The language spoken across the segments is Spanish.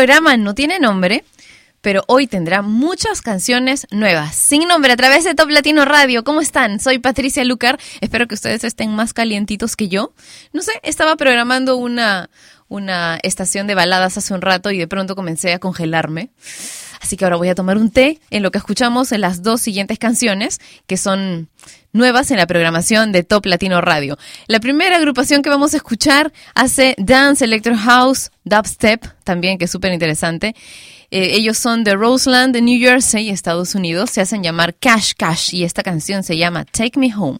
Programa no tiene nombre, pero hoy tendrá muchas canciones nuevas, sin nombre, a través de Top Latino Radio. ¿Cómo están? Soy Patricia Lucar. Espero que ustedes estén más calientitos que yo. No sé, estaba programando una, una estación de baladas hace un rato y de pronto comencé a congelarme. Así que ahora voy a tomar un té en lo que escuchamos en las dos siguientes canciones, que son nuevas en la programación de Top Latino Radio. La primera agrupación que vamos a escuchar hace Dance, Electro House, Dubstep, también que es súper interesante. Eh, ellos son de Roseland, de New Jersey, Estados Unidos. Se hacen llamar Cash Cash y esta canción se llama Take Me Home.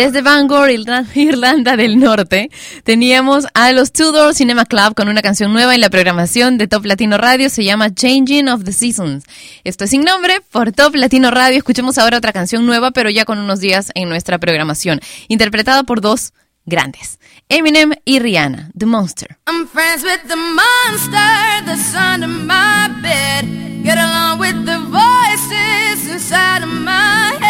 Desde Bangor, Irlanda del Norte, teníamos a los Tudor Cinema Club con una canción nueva en la programación de Top Latino Radio, se llama Changing of the Seasons. Esto es sin nombre por Top Latino Radio. Escuchemos ahora otra canción nueva, pero ya con unos días en nuestra programación, interpretada por dos grandes, Eminem y Rihanna, The Monster. I'm friends with the monster that's under my bed. Get along with the voices inside of my head.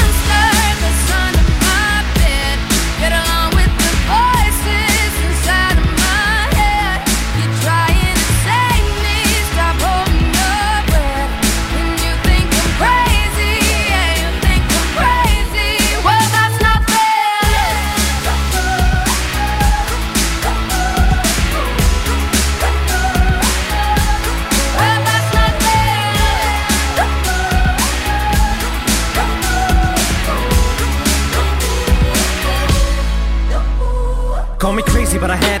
But I had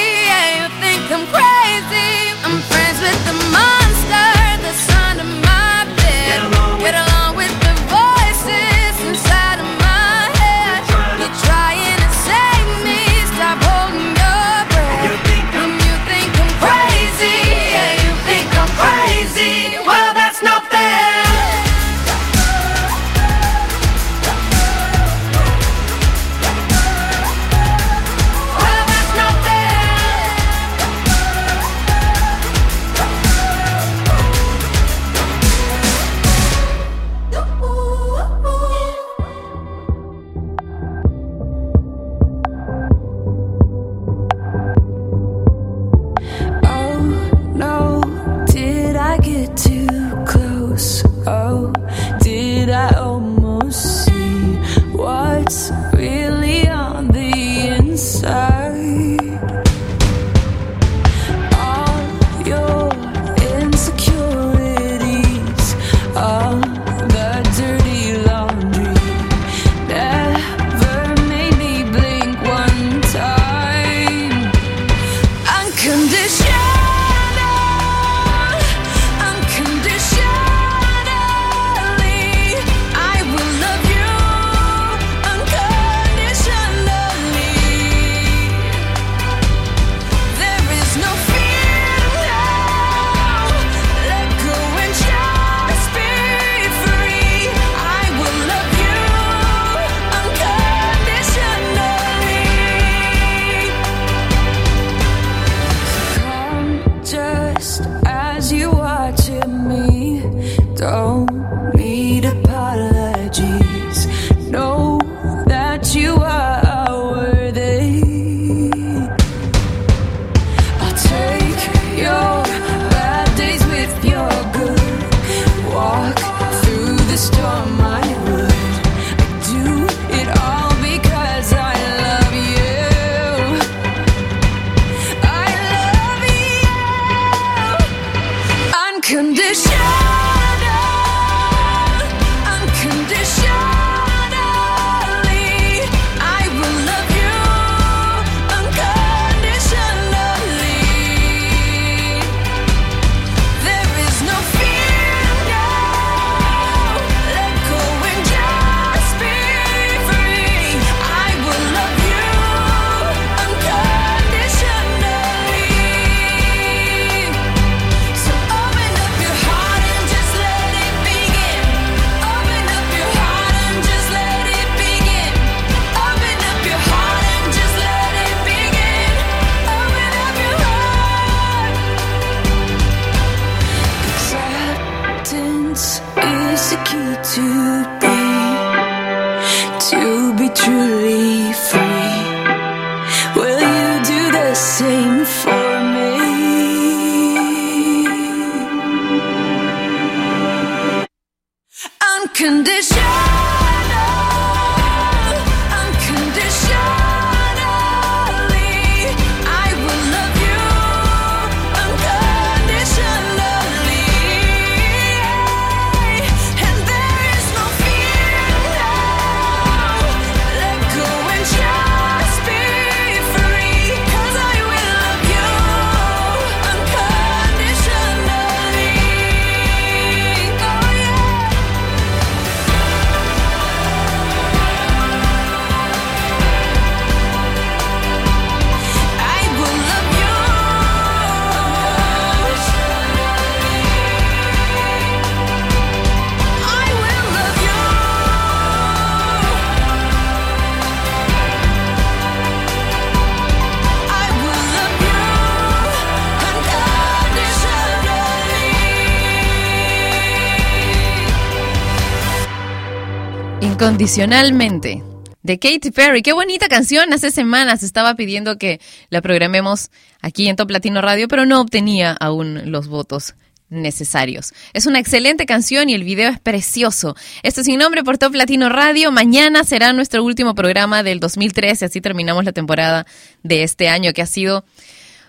Incondicionalmente. De Katy Perry. Qué bonita canción. Hace semanas estaba pidiendo que la programemos aquí en Top Latino Radio, pero no obtenía aún los votos necesarios. Es una excelente canción y el video es precioso. Esto es sin nombre por Top Latino Radio. Mañana será nuestro último programa del 2013. Así terminamos la temporada de este año que ha sido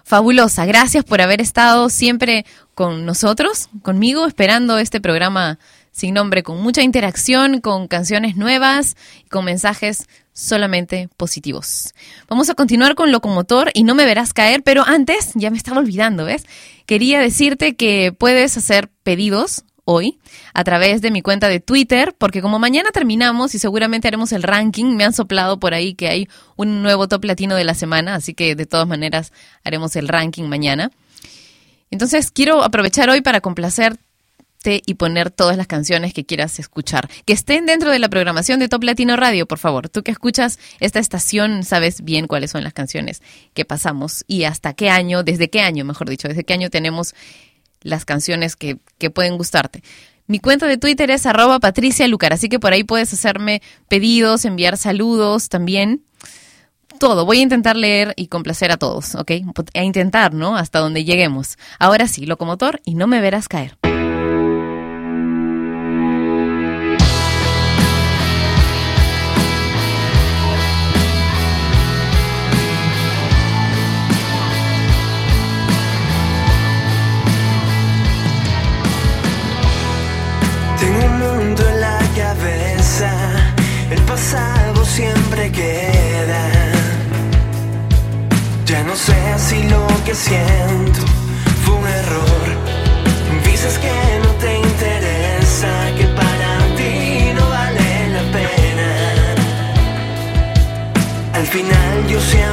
fabulosa. Gracias por haber estado siempre con nosotros, conmigo, esperando este programa sin nombre, con mucha interacción, con canciones nuevas y con mensajes solamente positivos. Vamos a continuar con Locomotor y no me verás caer, pero antes, ya me estaba olvidando, ¿ves? Quería decirte que puedes hacer pedidos hoy a través de mi cuenta de Twitter, porque como mañana terminamos y seguramente haremos el ranking, me han soplado por ahí que hay un nuevo top latino de la semana, así que de todas maneras haremos el ranking mañana. Entonces quiero aprovechar hoy para complacerte y poner todas las canciones que quieras escuchar. Que estén dentro de la programación de Top Latino Radio, por favor. Tú que escuchas esta estación sabes bien cuáles son las canciones que pasamos y hasta qué año, desde qué año, mejor dicho, desde qué año tenemos las canciones que, que pueden gustarte. Mi cuenta de Twitter es arroba Patricia Lucar, así que por ahí puedes hacerme pedidos, enviar saludos también. Todo, voy a intentar leer y complacer a todos, ¿ok? A intentar, ¿no? Hasta donde lleguemos. Ahora sí, locomotor y no me verás caer. Si lo que siento fue un error. Dices que no te interesa, que para ti no vale la pena. Al final yo siempre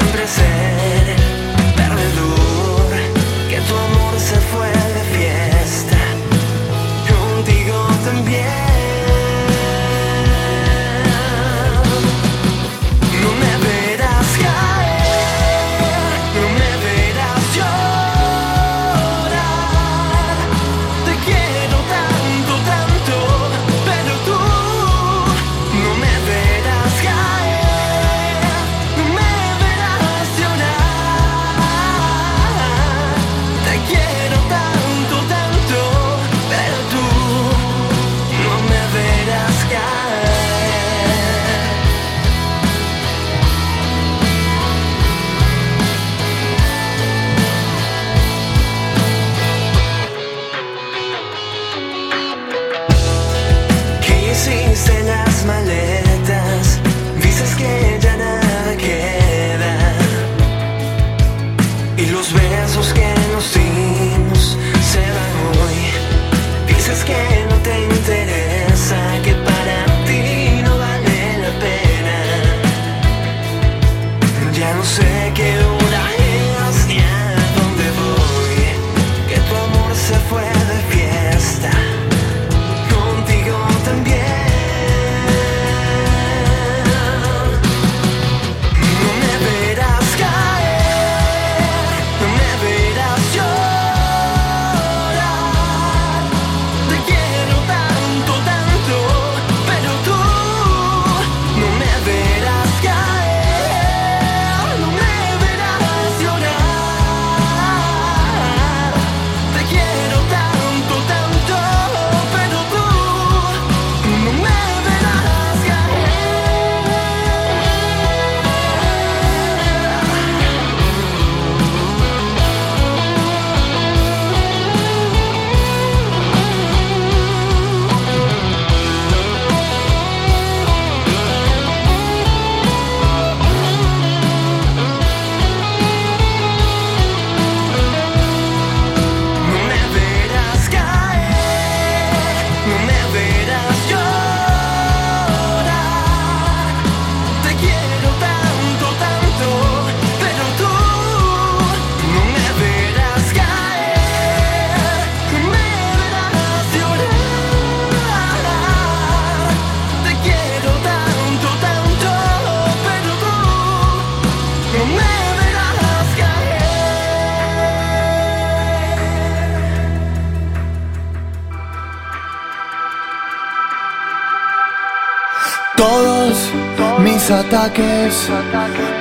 es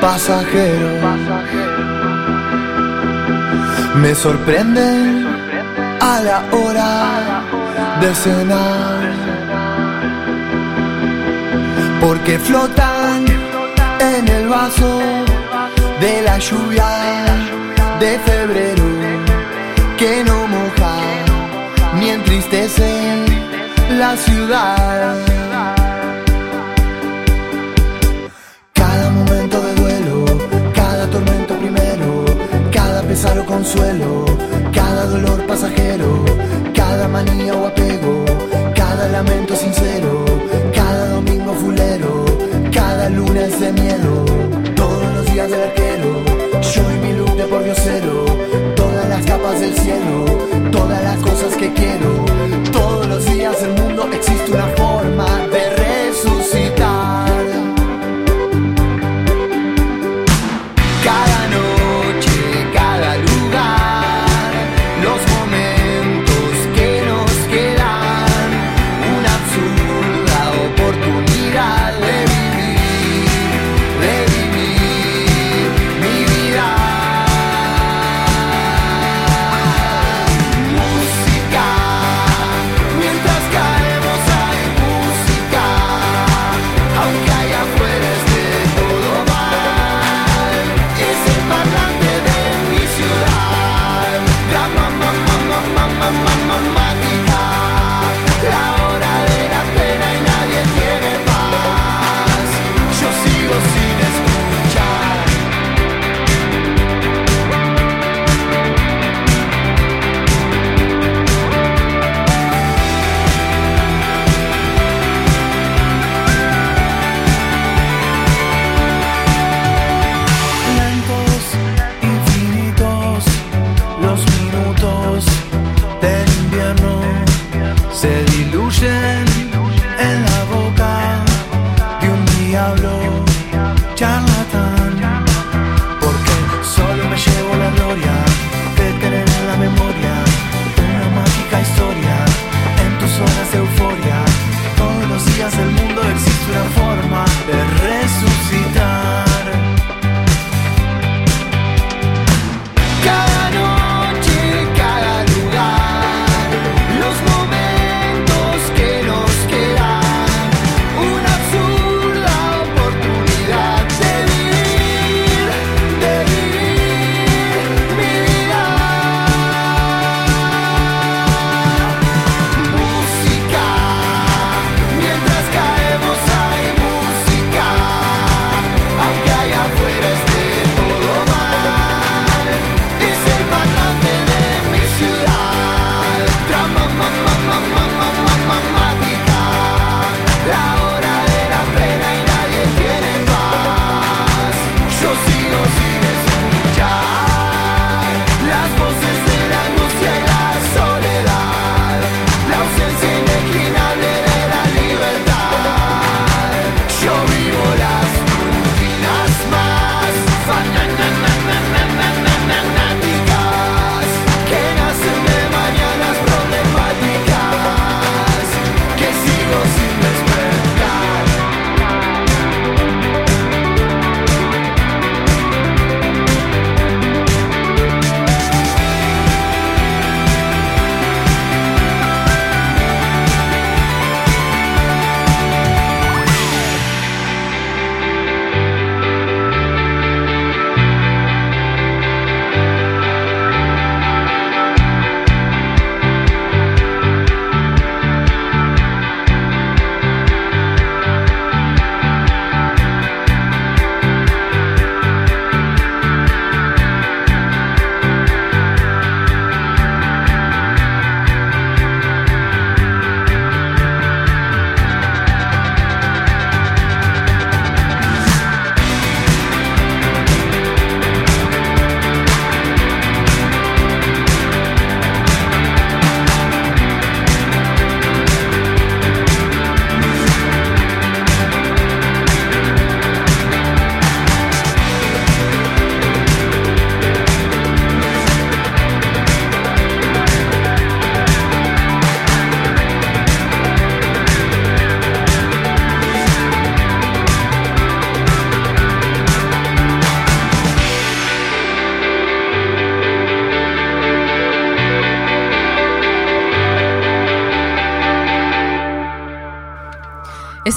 pasajero. Me sorprende a la hora de cenar. Porque flotan en el vaso de la lluvia de febrero que no moja ni entristece la ciudad. consuelo, cada dolor pasajero, cada manía o apego, cada lamento sincero.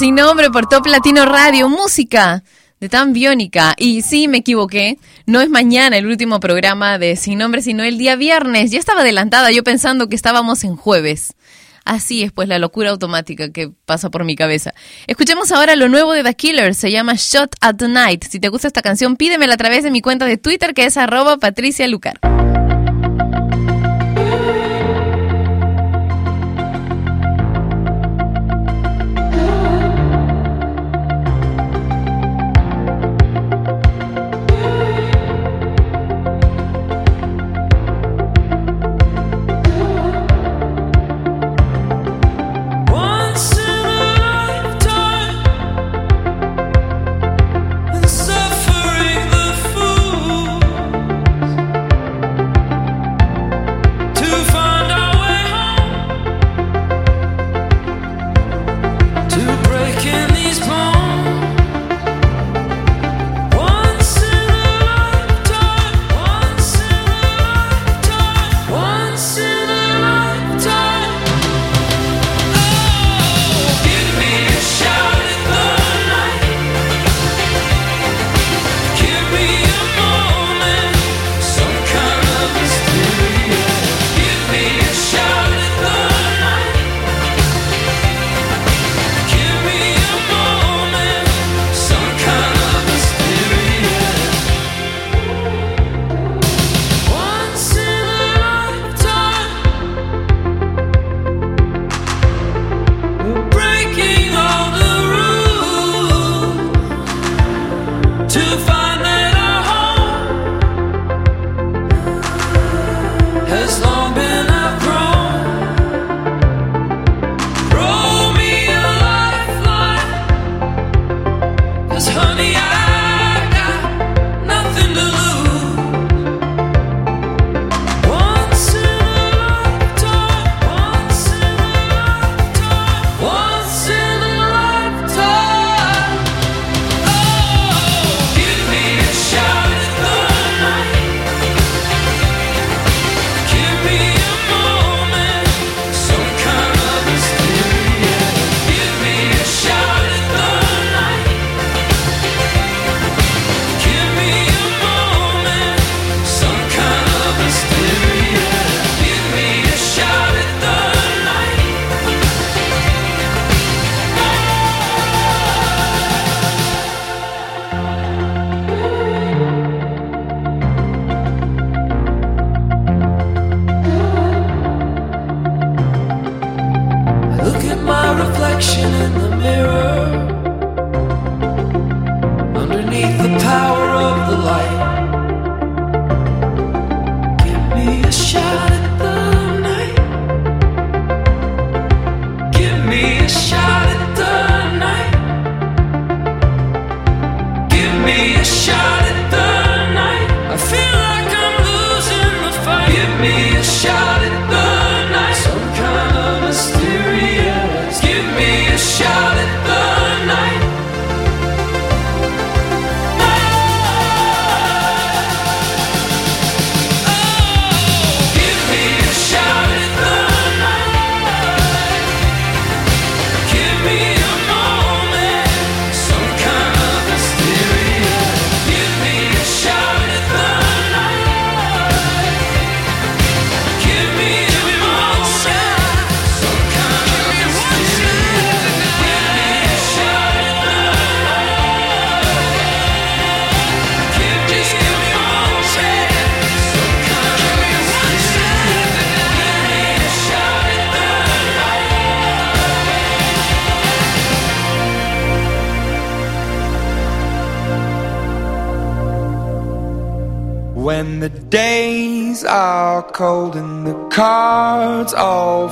sin nombre por Top Latino Radio, música de tan biónica. Y sí, me equivoqué, no es mañana el último programa de Sin Nombre, sino el día viernes. Ya estaba adelantada, yo pensando que estábamos en jueves. Así es, pues la locura automática que pasa por mi cabeza. Escuchemos ahora lo nuevo de The Killers, se llama Shot at Night. Si te gusta esta canción, pídemela a través de mi cuenta de Twitter que es arroba patricialucar.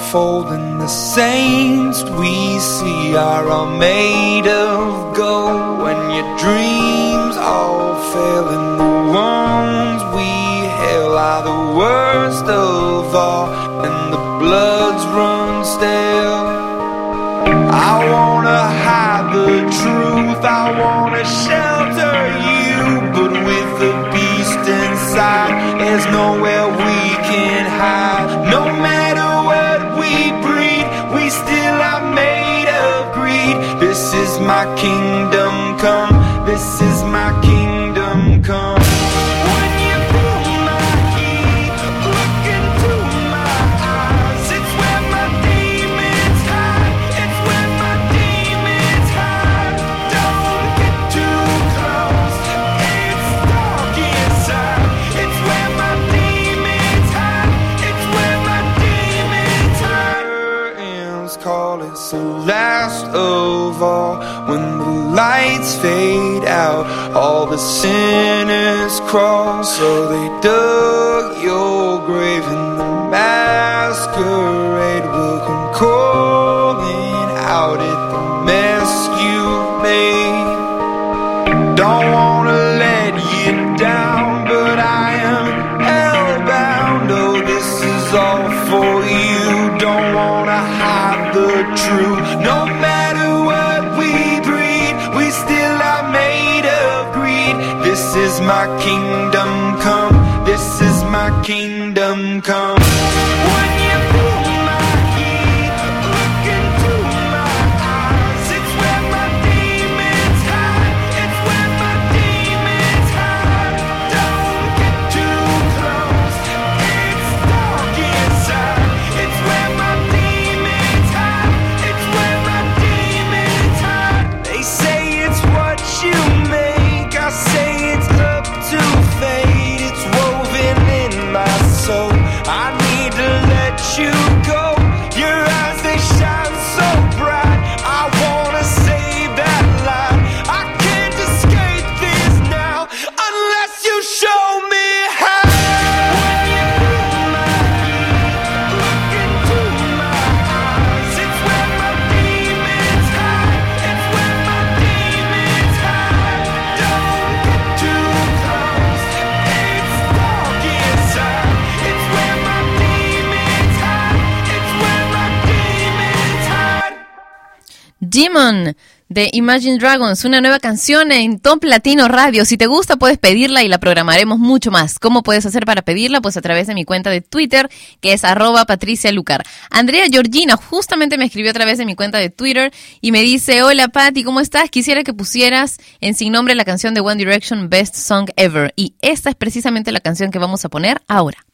unfolding Jimon de Imagine Dragons, una nueva canción en Top Latino Radio. Si te gusta, puedes pedirla y la programaremos mucho más. ¿Cómo puedes hacer para pedirla? Pues a través de mi cuenta de Twitter, que es arroba Patricia Lucar. Andrea Georgina justamente me escribió a través de mi cuenta de Twitter y me dice, hola Patti, ¿cómo estás? Quisiera que pusieras en sin nombre la canción de One Direction Best Song Ever. Y esta es precisamente la canción que vamos a poner ahora.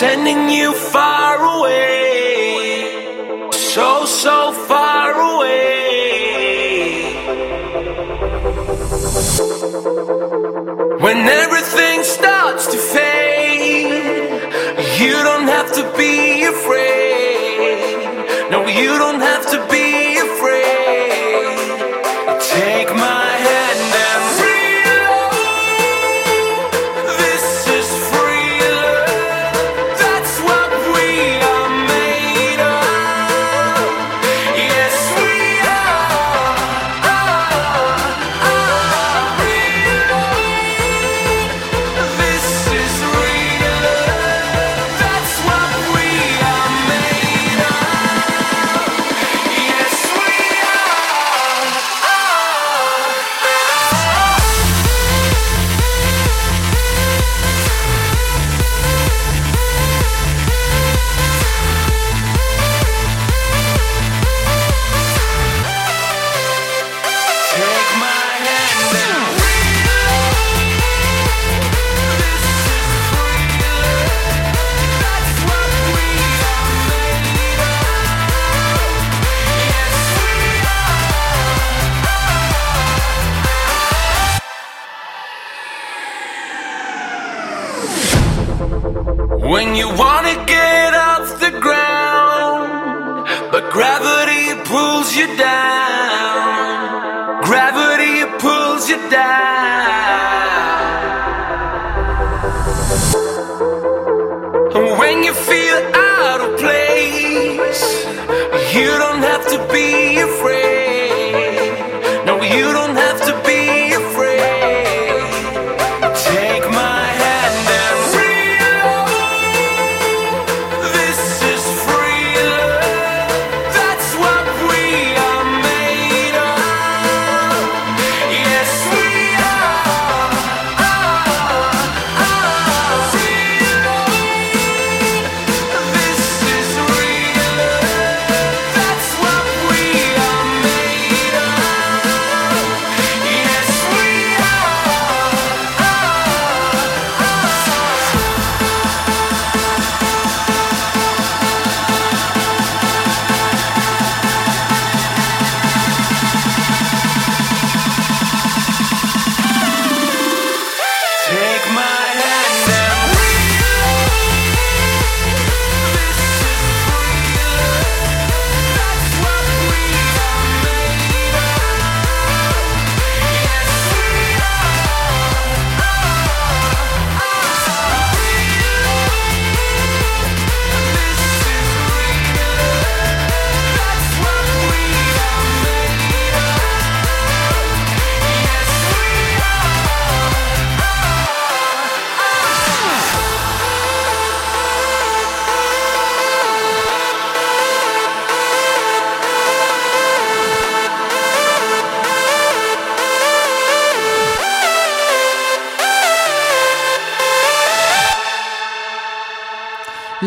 Sending you far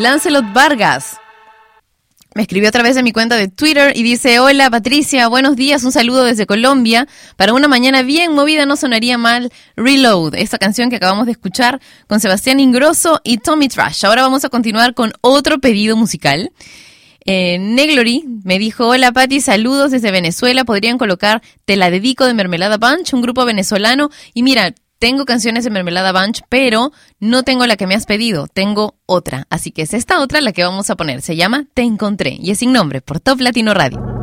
Lancelot Vargas. Me escribió a través de mi cuenta de Twitter y dice, hola Patricia, buenos días, un saludo desde Colombia. Para una mañana bien movida no sonaría mal Reload, esta canción que acabamos de escuchar con Sebastián Ingrosso y Tommy Trash. Ahora vamos a continuar con otro pedido musical. Eh, Neglory me dijo, hola Patti, saludos desde Venezuela, podrían colocar Te la dedico de Mermelada Bunch, un grupo venezolano. Y mira, tengo canciones de Mermelada Bunch, pero no tengo la que me has pedido, tengo otra. Así que es esta otra la que vamos a poner. Se llama Te Encontré y es sin nombre por Top Latino Radio.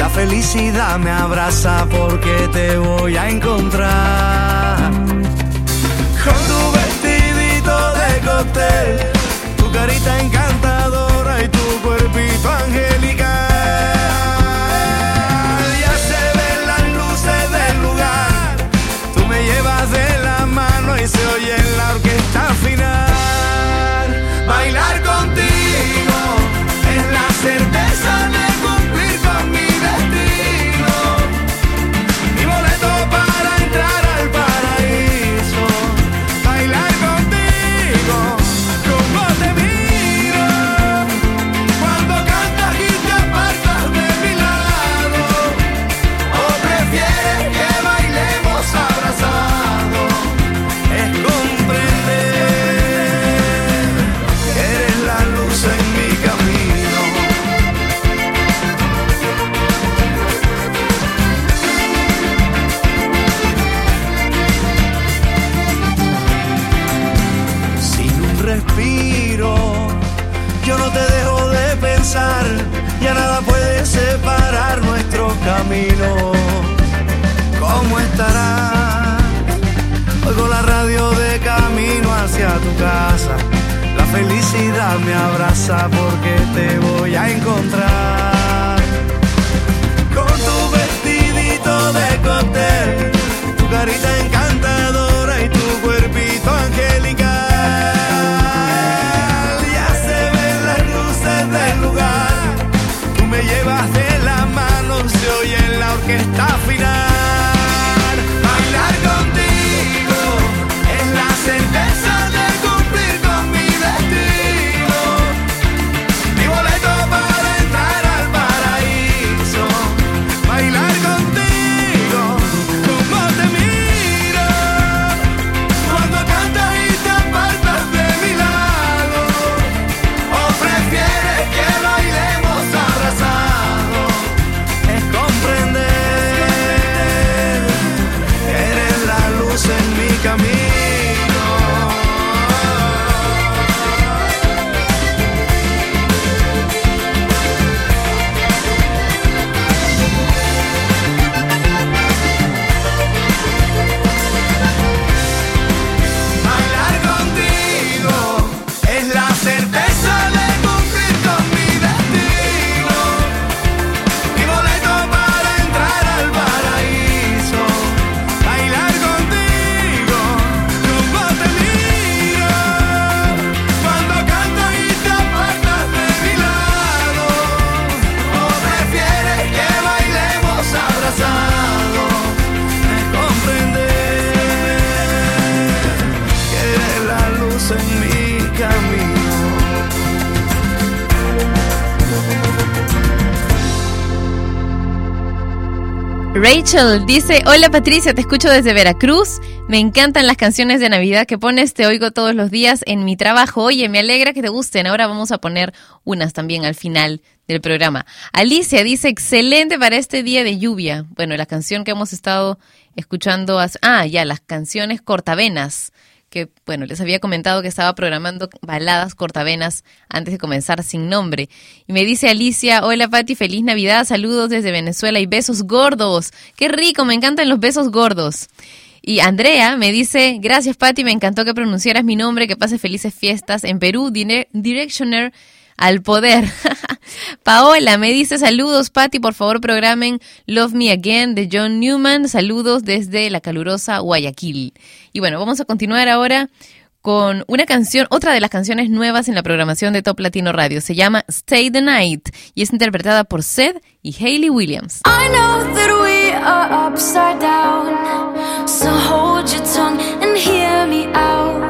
La felicidad me abraza porque te voy a encontrar. Con tu vestidito de cóctel, tu carita encantadora y tu cuerpito angelical. Camino. ¿Cómo estarás? Oigo la radio de camino hacia tu casa. La felicidad me abraza porque te voy a encontrar. Con tu vestidito de cóctel, tu carita encantadora y tu cuerpito angelical. Ya se ven las luces del lugar, tú me llevas de la mano, se oye en la orquesta final. Dice, hola Patricia, te escucho desde Veracruz. Me encantan las canciones de Navidad que pones, te oigo todos los días en mi trabajo. Oye, me alegra que te gusten. Ahora vamos a poner unas también al final del programa. Alicia dice, excelente para este día de lluvia. Bueno, la canción que hemos estado escuchando, ah, ya, las canciones cortavenas que, bueno, les había comentado que estaba programando baladas cortavenas antes de comenzar sin nombre. Y me dice Alicia, hola Pati, feliz Navidad, saludos desde Venezuela y besos gordos. Qué rico, me encantan los besos gordos. Y Andrea me dice, gracias Pati, me encantó que pronunciaras mi nombre, que pases felices fiestas en Perú, Dire- Directioner al poder. Paola me dice saludos, Patti, por favor programen Love Me Again de John Newman. Saludos desde la calurosa Guayaquil. Y bueno, vamos a continuar ahora con una canción, otra de las canciones nuevas en la programación de Top Latino Radio. Se llama Stay the Night y es interpretada por Seth y Hayley Williams. I know that we are upside down, so hold your tongue and hear me out.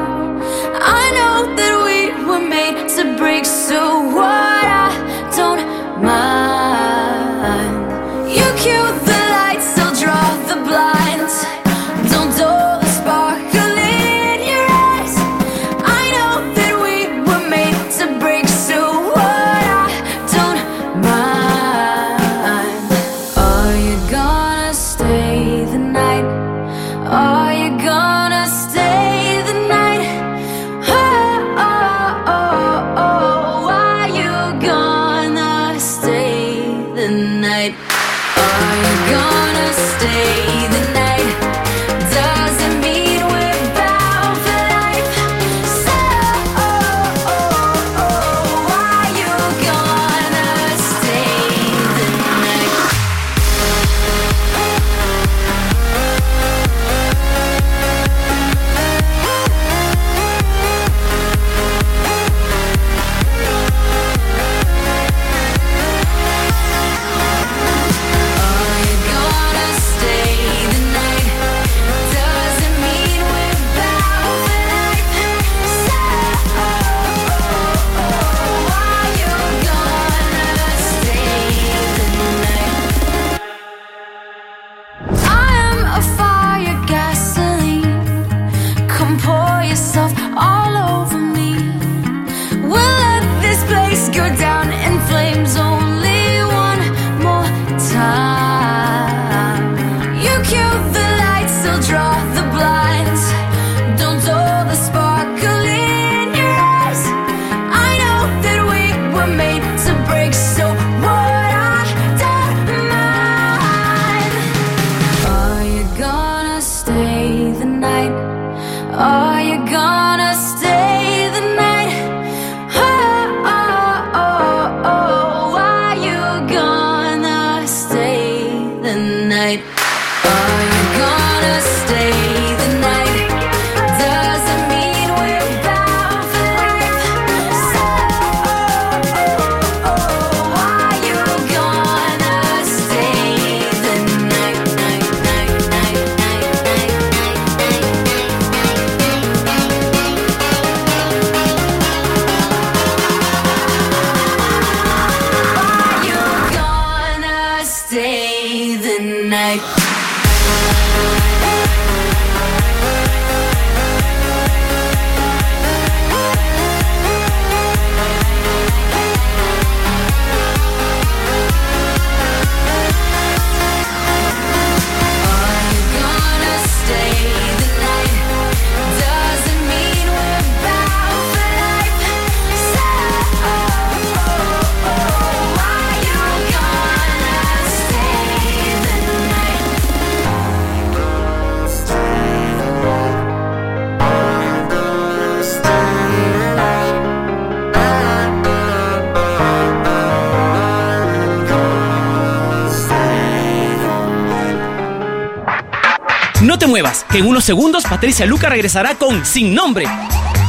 Muevas, que en unos segundos Patricia Luca regresará con Sin Nombre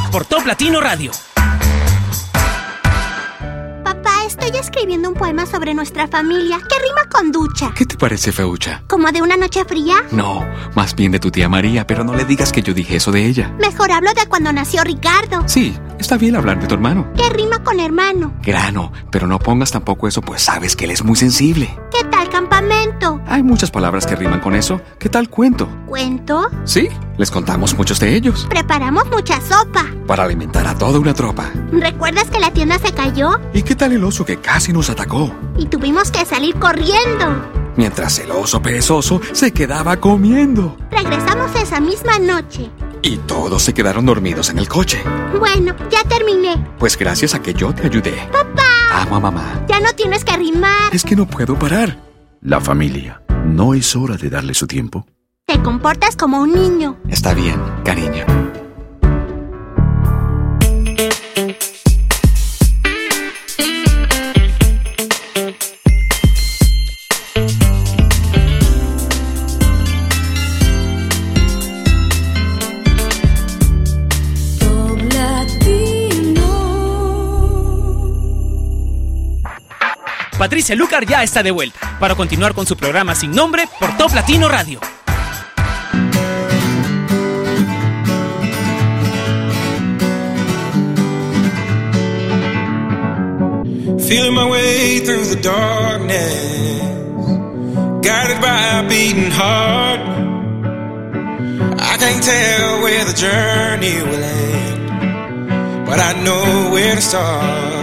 por Top Latino Radio. Papá, estoy escribiendo un poema sobre nuestra familia que rima con ducha. ¿Qué te parece, Feucha? ¿Como de una noche fría? No, más bien de tu tía María, pero no le digas que yo dije eso de ella. Mejor hablo de cuando nació Ricardo. Sí, está bien hablar de tu hermano. Que rima con hermano. Grano, pero no pongas tampoco eso, pues sabes que él es muy sensible. Hay muchas palabras que riman con eso. ¿Qué tal cuento? ¿Cuento? Sí, les contamos muchos de ellos. Preparamos mucha sopa. Para alimentar a toda una tropa. ¿Recuerdas que la tienda se cayó? ¿Y qué tal el oso que casi nos atacó? Y tuvimos que salir corriendo. Mientras el oso perezoso se quedaba comiendo. Regresamos esa misma noche. Y todos se quedaron dormidos en el coche. Bueno, ya terminé. Pues gracias a que yo te ayudé. ¡Papá! Amo a mamá. Ya no tienes que rimar. Es que no puedo parar. La familia. ¿No es hora de darle su tiempo? Te comportas como un niño. Está bien, cariño. Patricia Lucar ya está de vuelta para continuar con su programa sin nombre por Top Latino Radio. Feeling my way through the darkness, guided by a beating heart. I can't tell where the journey will end, but I know where to start.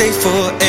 stay forever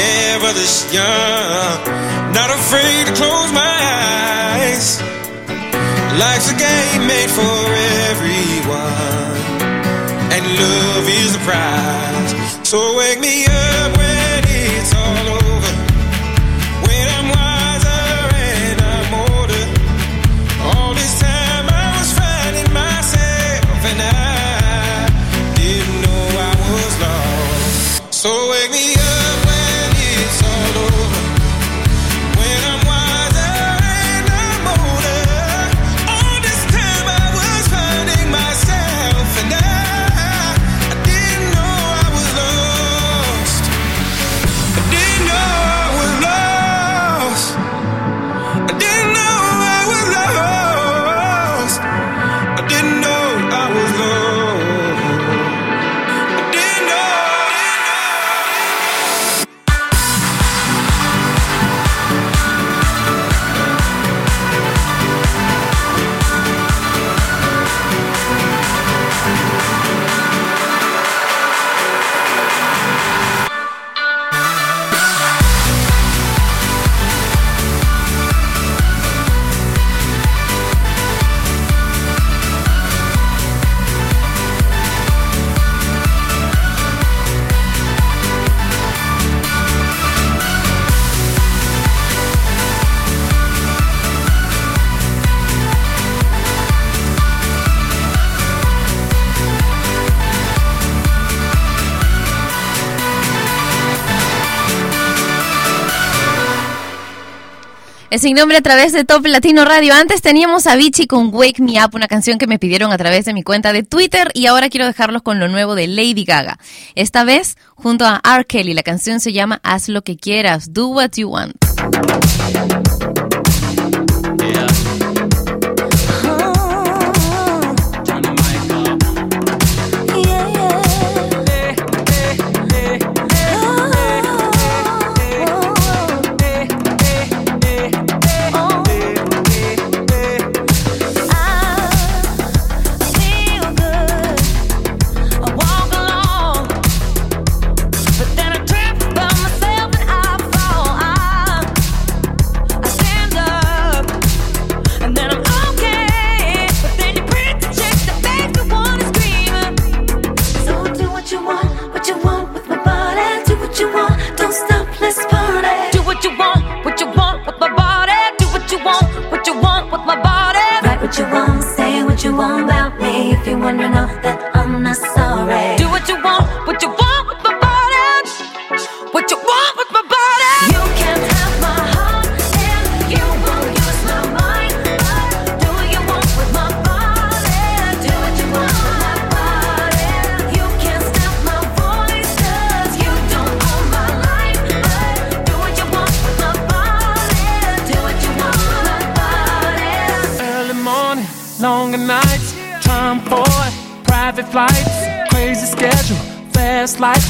sin nombre a través de Top Latino Radio. Antes teníamos a Vichy con Wake Me Up, una canción que me pidieron a través de mi cuenta de Twitter y ahora quiero dejarlos con lo nuevo de Lady Gaga. Esta vez junto a R. Kelly. La canción se llama Haz lo que quieras, Do What You Want.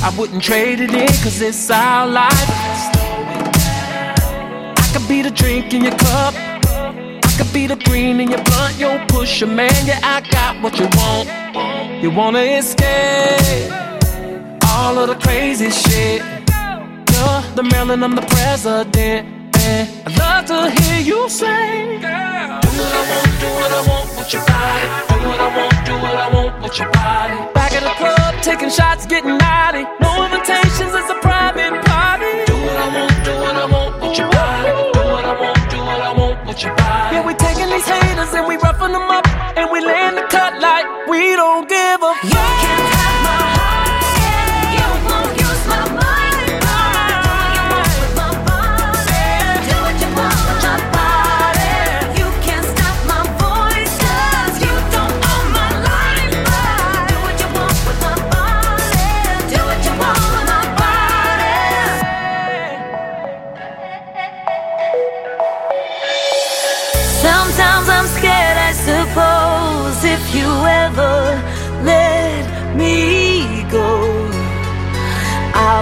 I wouldn't trade it in, cause it's our life. I could be the drink in your cup, I could be the green in your blunt, yo, push man, yeah, I got what you want. You wanna escape all of the crazy shit. You're the Maryland, I'm the president. And love to hear you say, Do what I want, do what I want with your body. Do what I want, do what I want with your body. Back at the club, taking shots, getting naughty. No invitations, it's a private party. Do what I want, do what I want with your body. Do what I want, do what I want with your body. Yeah, we taking these haters and we roughing them up. And we laying the cut like we don't give a fuck.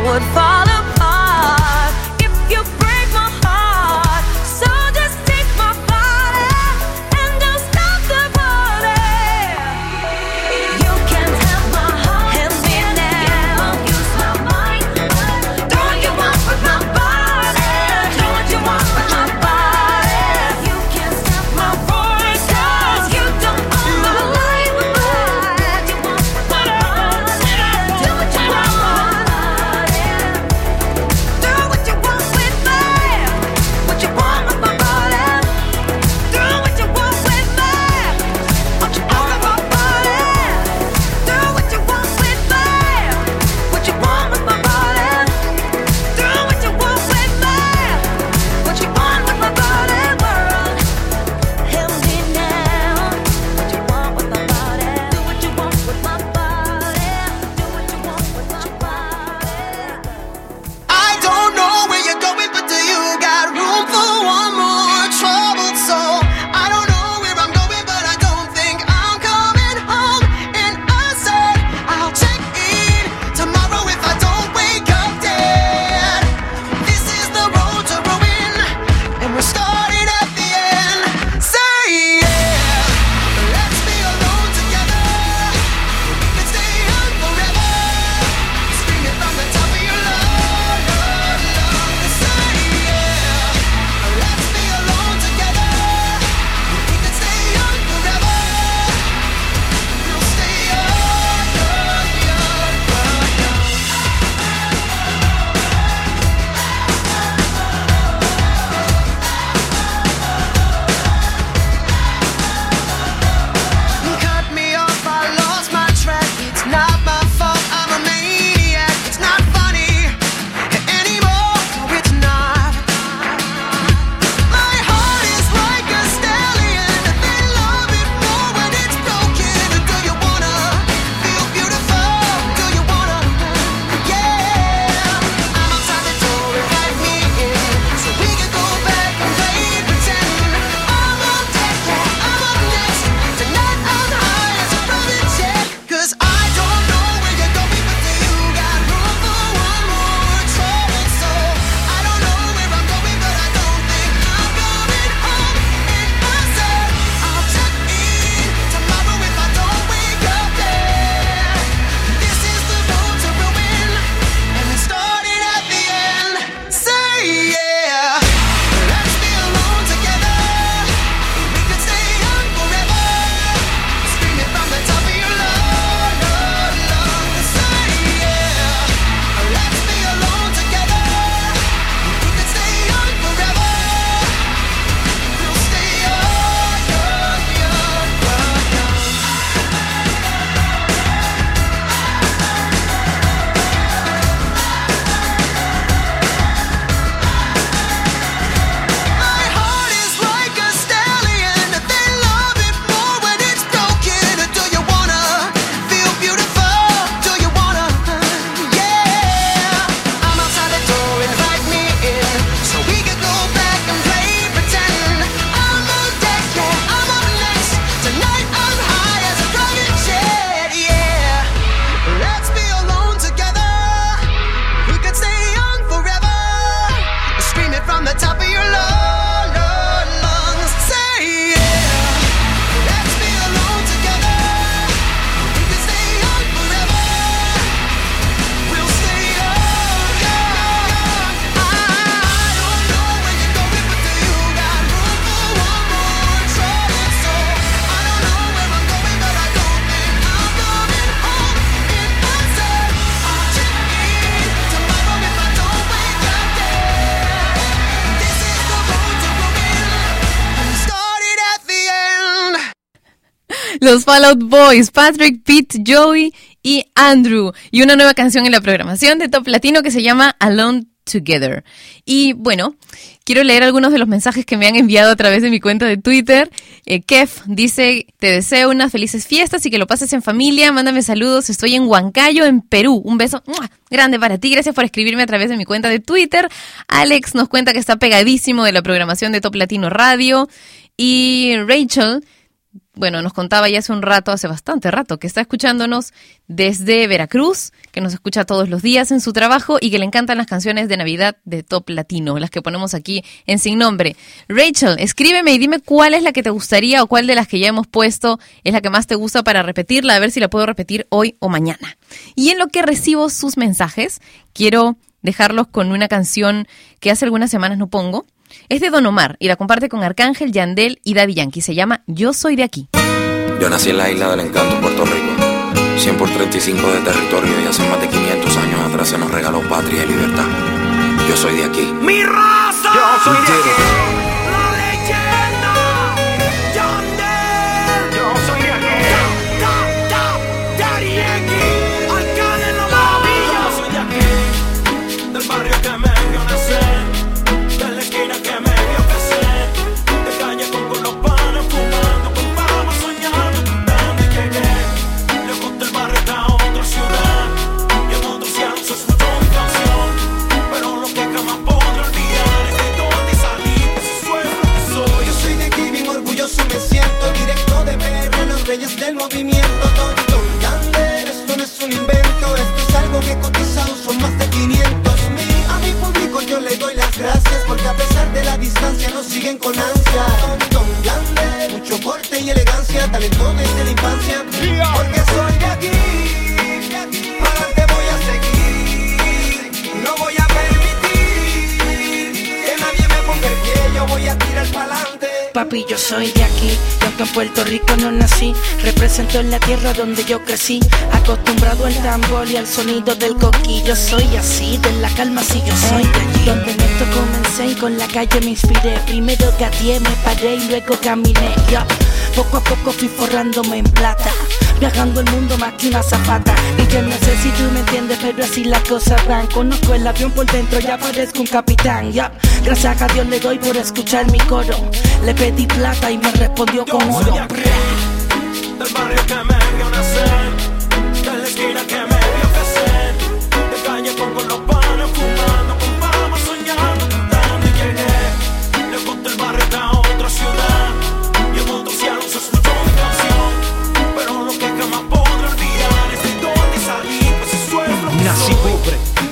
Would fall Los Fallout Boys, Patrick, Pete, Joey y Andrew. Y una nueva canción en la programación de Top Latino que se llama Alone Together. Y bueno, quiero leer algunos de los mensajes que me han enviado a través de mi cuenta de Twitter. Eh, Kev dice, te deseo unas felices fiestas y que lo pases en familia. Mándame saludos. Estoy en Huancayo, en Perú. Un beso grande para ti. Gracias por escribirme a través de mi cuenta de Twitter. Alex nos cuenta que está pegadísimo de la programación de Top Latino Radio. Y Rachel bueno, nos contaba ya hace un rato, hace bastante rato, que está escuchándonos desde Veracruz, que nos escucha todos los días en su trabajo y que le encantan las canciones de Navidad de Top Latino, las que ponemos aquí en Sin Nombre. Rachel, escríbeme y dime cuál es la que te gustaría o cuál de las que ya hemos puesto es la que más te gusta para repetirla, a ver si la puedo repetir hoy o mañana. Y en lo que recibo sus mensajes, quiero dejarlos con una canción que hace algunas semanas no pongo. Es de Don Omar y la comparte con Arcángel, Yandel y Daddy Yankee. Se llama Yo Soy de Aquí. Yo nací en la isla del encanto, Puerto Rico. 100 por 35 de territorio y hace más de 500 años atrás se nos regaló patria y libertad. Yo soy de aquí. Mi raza. Yo soy de aquí. Porque a pesar de la distancia nos siguen con ansia. Don Don Yandel, mucho porte y elegancia Talento desde la infancia. Porque soy de aquí Yo Papi, yo soy de aquí, aunque en Puerto Rico no nací, represento en la tierra donde yo crecí, acostumbrado al tambor y al sonido del coquillo. Soy así, de la calma si yo soy de allí. Donde en esto comencé y con la calle me inspiré. Primero gateé, me paré y luego caminé. ya. Poco a poco fui forrándome en plata. Viajando el mundo más que una zapata Y yo no sé si tú me entiendes pero así las cosas van. Conozco el avión por dentro, ya parezco un capitán ya. Gracias a Dios le doy por escuchar mi coro. Le pedí plata y me respondió con oro. Que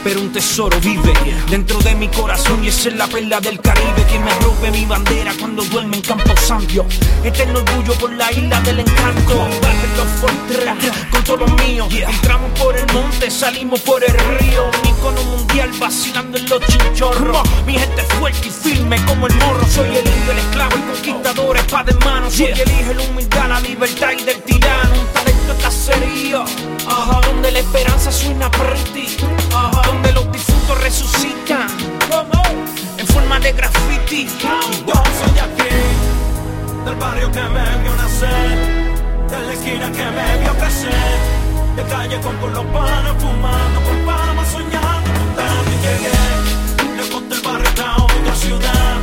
pero tesoro vive dentro de mi corazón y esa es la perla del Caribe que me rompe mi bandera cuando duerme en Campo Santo. Eterno orgullo por la isla del encanto. Barrio Fortra, con todo lo mío. Entramos por el monte, salimos por el río. Un icono mundial vacilando en los chinchorros. Mi gente fuerte y firme como el morro. Soy el hijo del esclavo, el conquistador, espada en mano. Soy el hijo la humildad, la libertad y del tirano. Un talento de cacería, ajá, donde la esperanza suena pretty, ajá, donde los difuntos resucitan, en forma de graffiti. Yo soy de aquí, del barrio que me vio nacer, de la esquina que me vio crecer, de calle con, con los panes fumando, con fama soñando, cantando y llegué. Lejos del barrio está otra ciudad,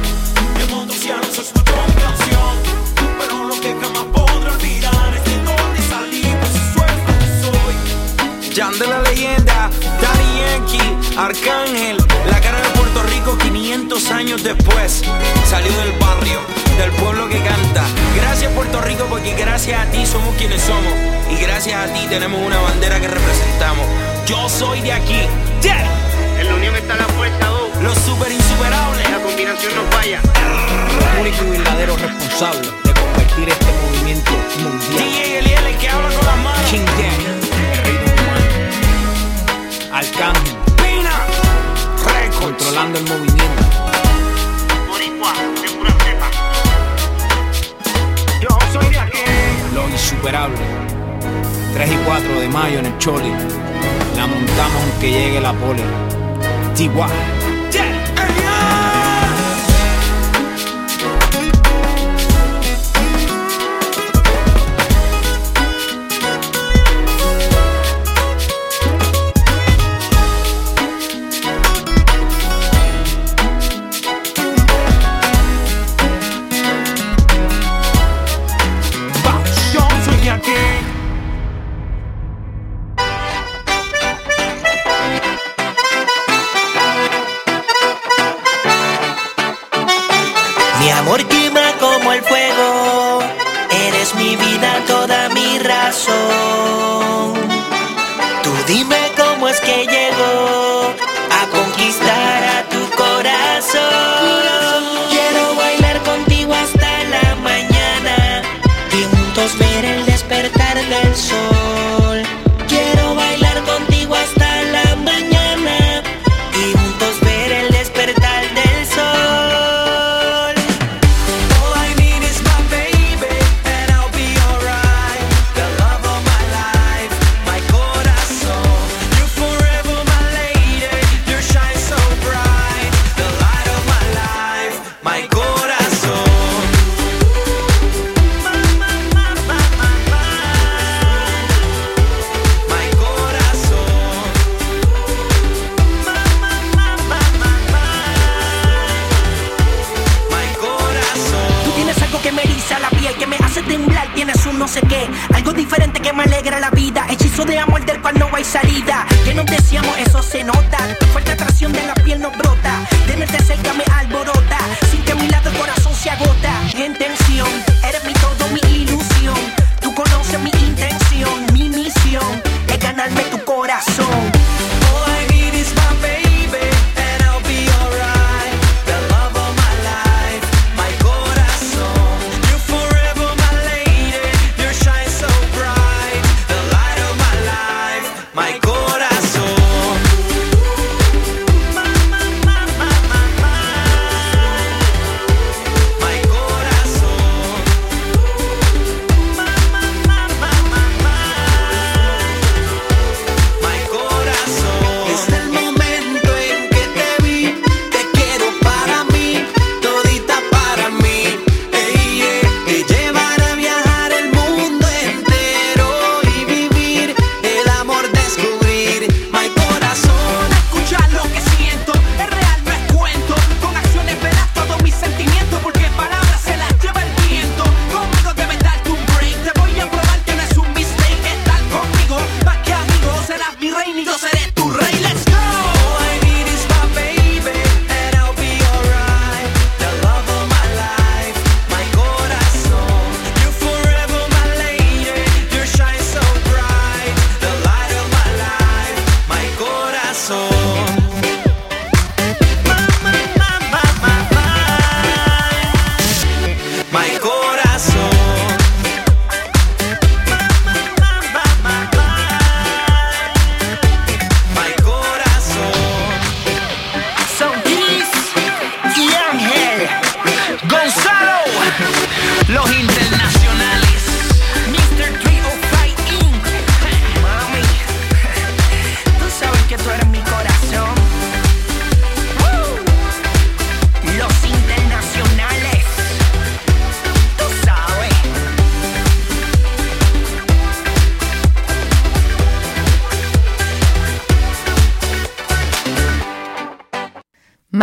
otros cielos se escuchó mi canción, pero lo que jamás podré olvidar es de dónde salí, pues eso es lo que soy. Jan de la leyenda, Yankee, Arcángel, la cara de Puerto Rico 500 años después. Salió del barrio, del pueblo que canta. Gracias Puerto Rico porque gracias a ti somos quienes somos. Y gracias a ti tenemos una bandera que representamos. Yo soy de aquí. En la unión está la fuerza, Los super insuperables. La combinación no falla. único y verdadero responsable de convertir este movimiento mundial. DJ Eliel, el que habla con las manos. King Dan, Arcángel, Pina, controlando el movimiento. Yo soy de aquí. Los insuperables. 3 y 4 de mayo en el Choli. La montamos aunque llegue la poli. TY.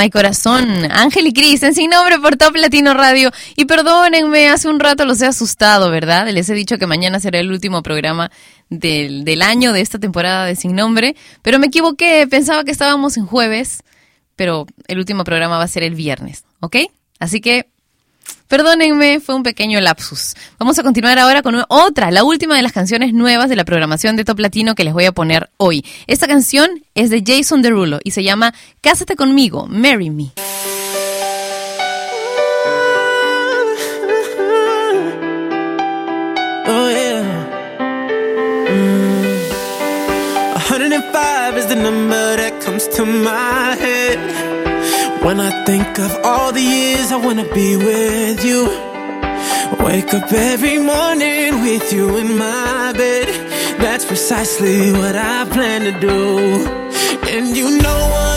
My Corazón, Ángel y Cris, en Sin Nombre por Top Latino Radio. Y perdónenme, hace un rato los he asustado, ¿verdad? Les he dicho que mañana será el último programa del, del año de esta temporada de Sin Nombre, pero me equivoqué, pensaba que estábamos en jueves, pero el último programa va a ser el viernes, ¿ok? Así que Perdónenme, fue un pequeño lapsus. Vamos a continuar ahora con otra, la última de las canciones nuevas de la programación de Top Latino que les voy a poner hoy. Esta canción es de Jason Derulo y se llama Cásate conmigo, Marry Me. 105. When I think of all the years I wanna be with you, wake up every morning with you in my bed. That's precisely what I plan to do. And you know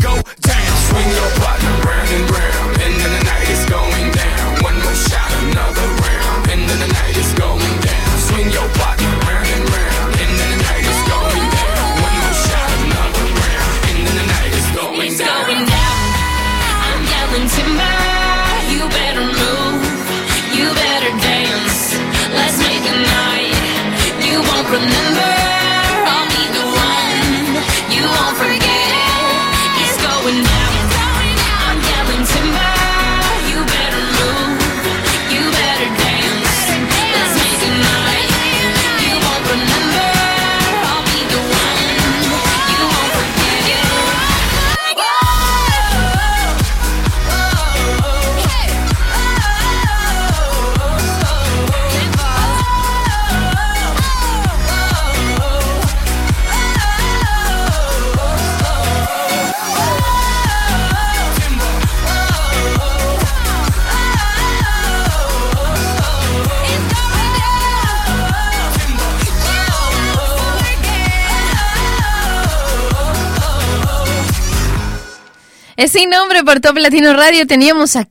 go down. Swing your partner Es sin nombre por Top Latino Radio teníamos a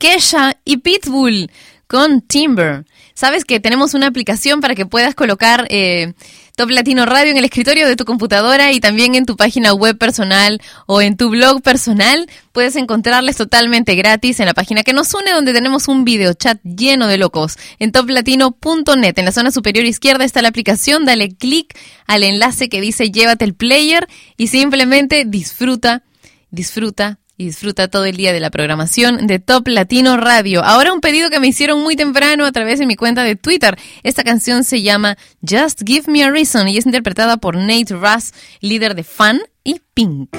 y Pitbull con Timber. Sabes que tenemos una aplicación para que puedas colocar eh, Top Latino Radio en el escritorio de tu computadora y también en tu página web personal o en tu blog personal. Puedes encontrarles totalmente gratis en la página que nos une donde tenemos un video chat lleno de locos en toplatino.net. En la zona superior izquierda está la aplicación, dale clic al enlace que dice llévate el player y simplemente disfruta, disfruta y disfruta todo el día de la programación de Top Latino Radio. Ahora un pedido que me hicieron muy temprano a través de mi cuenta de Twitter. Esta canción se llama Just Give Me a Reason y es interpretada por Nate Russ, líder de Fan y Pink.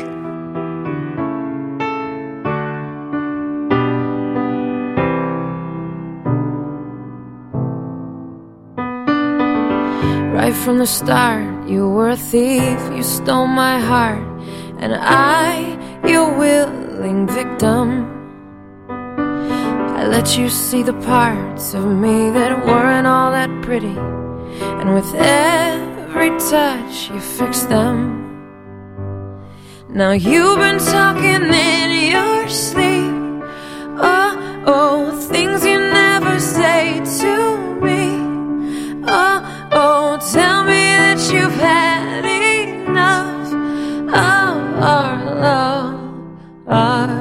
Right from the start, you were a thief, you stole my heart, and I, your willing victim. I let you see the parts of me that weren't all that pretty, and with every touch, you fixed them. Now you've been talking in your sleep. Oh, oh, things you never say to me. Oh, oh, tell me that you've had of our love, our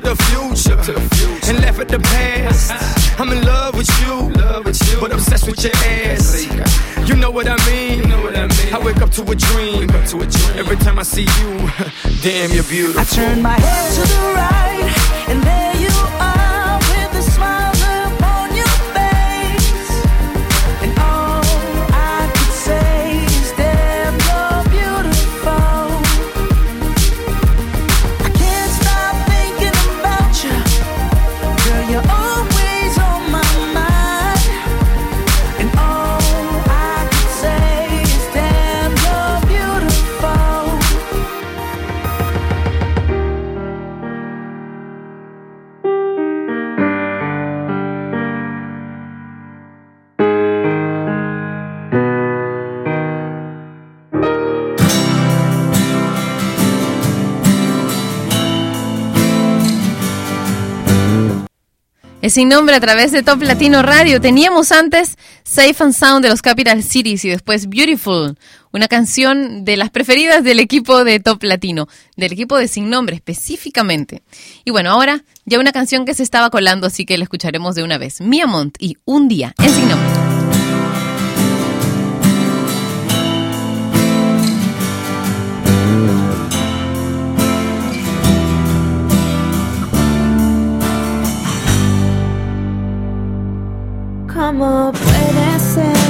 to the future, and laugh at the past. I'm in love with you, but obsessed with your ass. You know what I mean? I wake up to a dream, wake up to a dream. Every time I see you, damn, you're beautiful. I turn my head to the right. sin nombre a través de Top Latino Radio. Teníamos antes Safe and Sound de los Capital Cities y después Beautiful, una canción de las preferidas del equipo de Top Latino, del equipo de Sin Nombre específicamente. Y bueno, ahora ya una canción que se estaba colando, así que la escucharemos de una vez. Miamont y Un Día en Sin Nombre. como puede ser.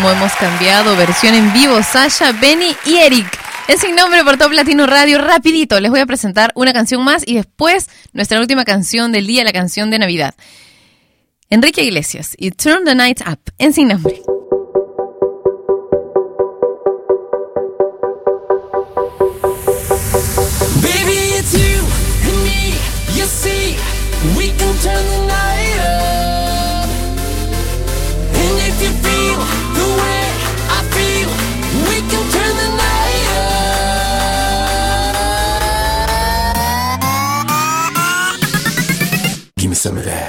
cómo hemos cambiado. Versión en vivo, Sasha, Benny y Eric. En Sin Nombre por Top Latino Radio, rapidito, les voy a presentar una canción más y después nuestra última canción del día, la canción de Navidad. Enrique Iglesias y Turn the Night Up en Sin Nombre. some of that.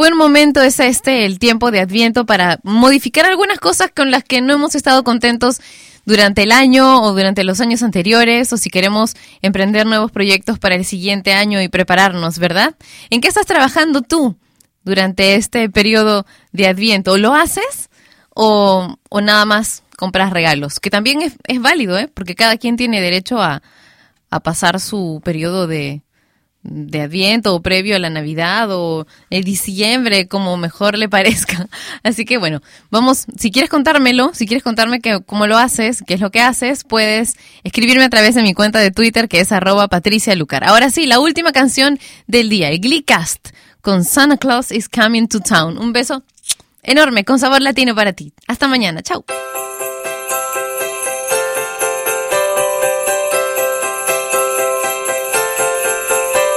Buen momento es este, el tiempo de Adviento, para modificar algunas cosas con las que no hemos estado contentos durante el año o durante los años anteriores, o si queremos emprender nuevos proyectos para el siguiente año y prepararnos, ¿verdad? ¿En qué estás trabajando tú durante este periodo de Adviento? ¿Lo haces o, nada más compras regalos? Que también es, es válido, ¿eh? Porque cada quien tiene derecho a, a pasar su periodo de, de Adviento o previo a la Navidad o el diciembre, como mejor le parezca. Así que bueno, vamos, si quieres contármelo, si quieres contarme que, cómo lo haces, qué es lo que haces, puedes escribirme a través de mi cuenta de Twitter que es arroba Patricia Lucar. Ahora sí, la última canción del día, el Gleecast con Santa Claus is Coming to Town. Un beso enorme con sabor latino para ti. Hasta mañana, chao.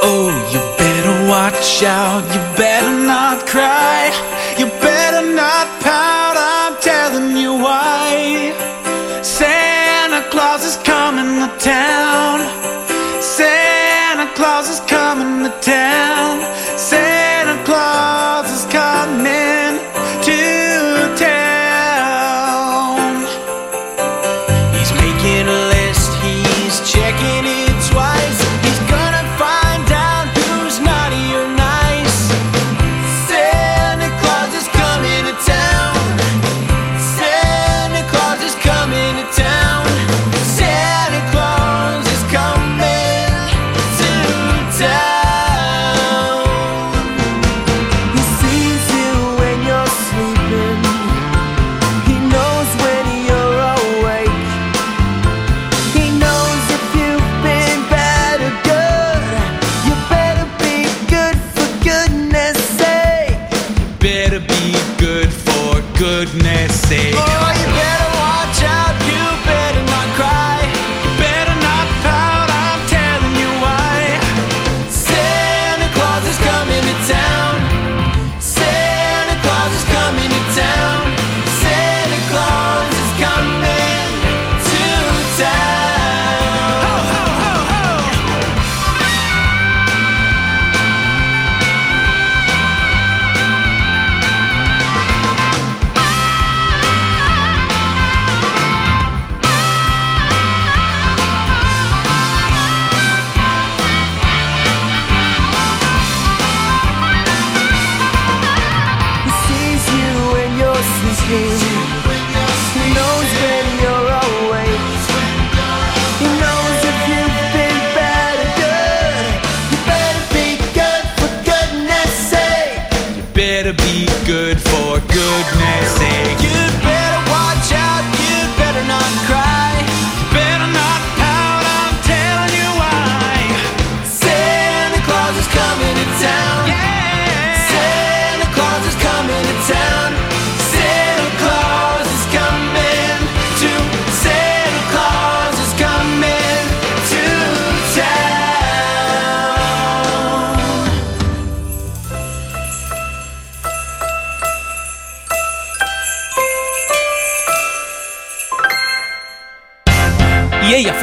Oh, you better watch out, you better not cry, you better not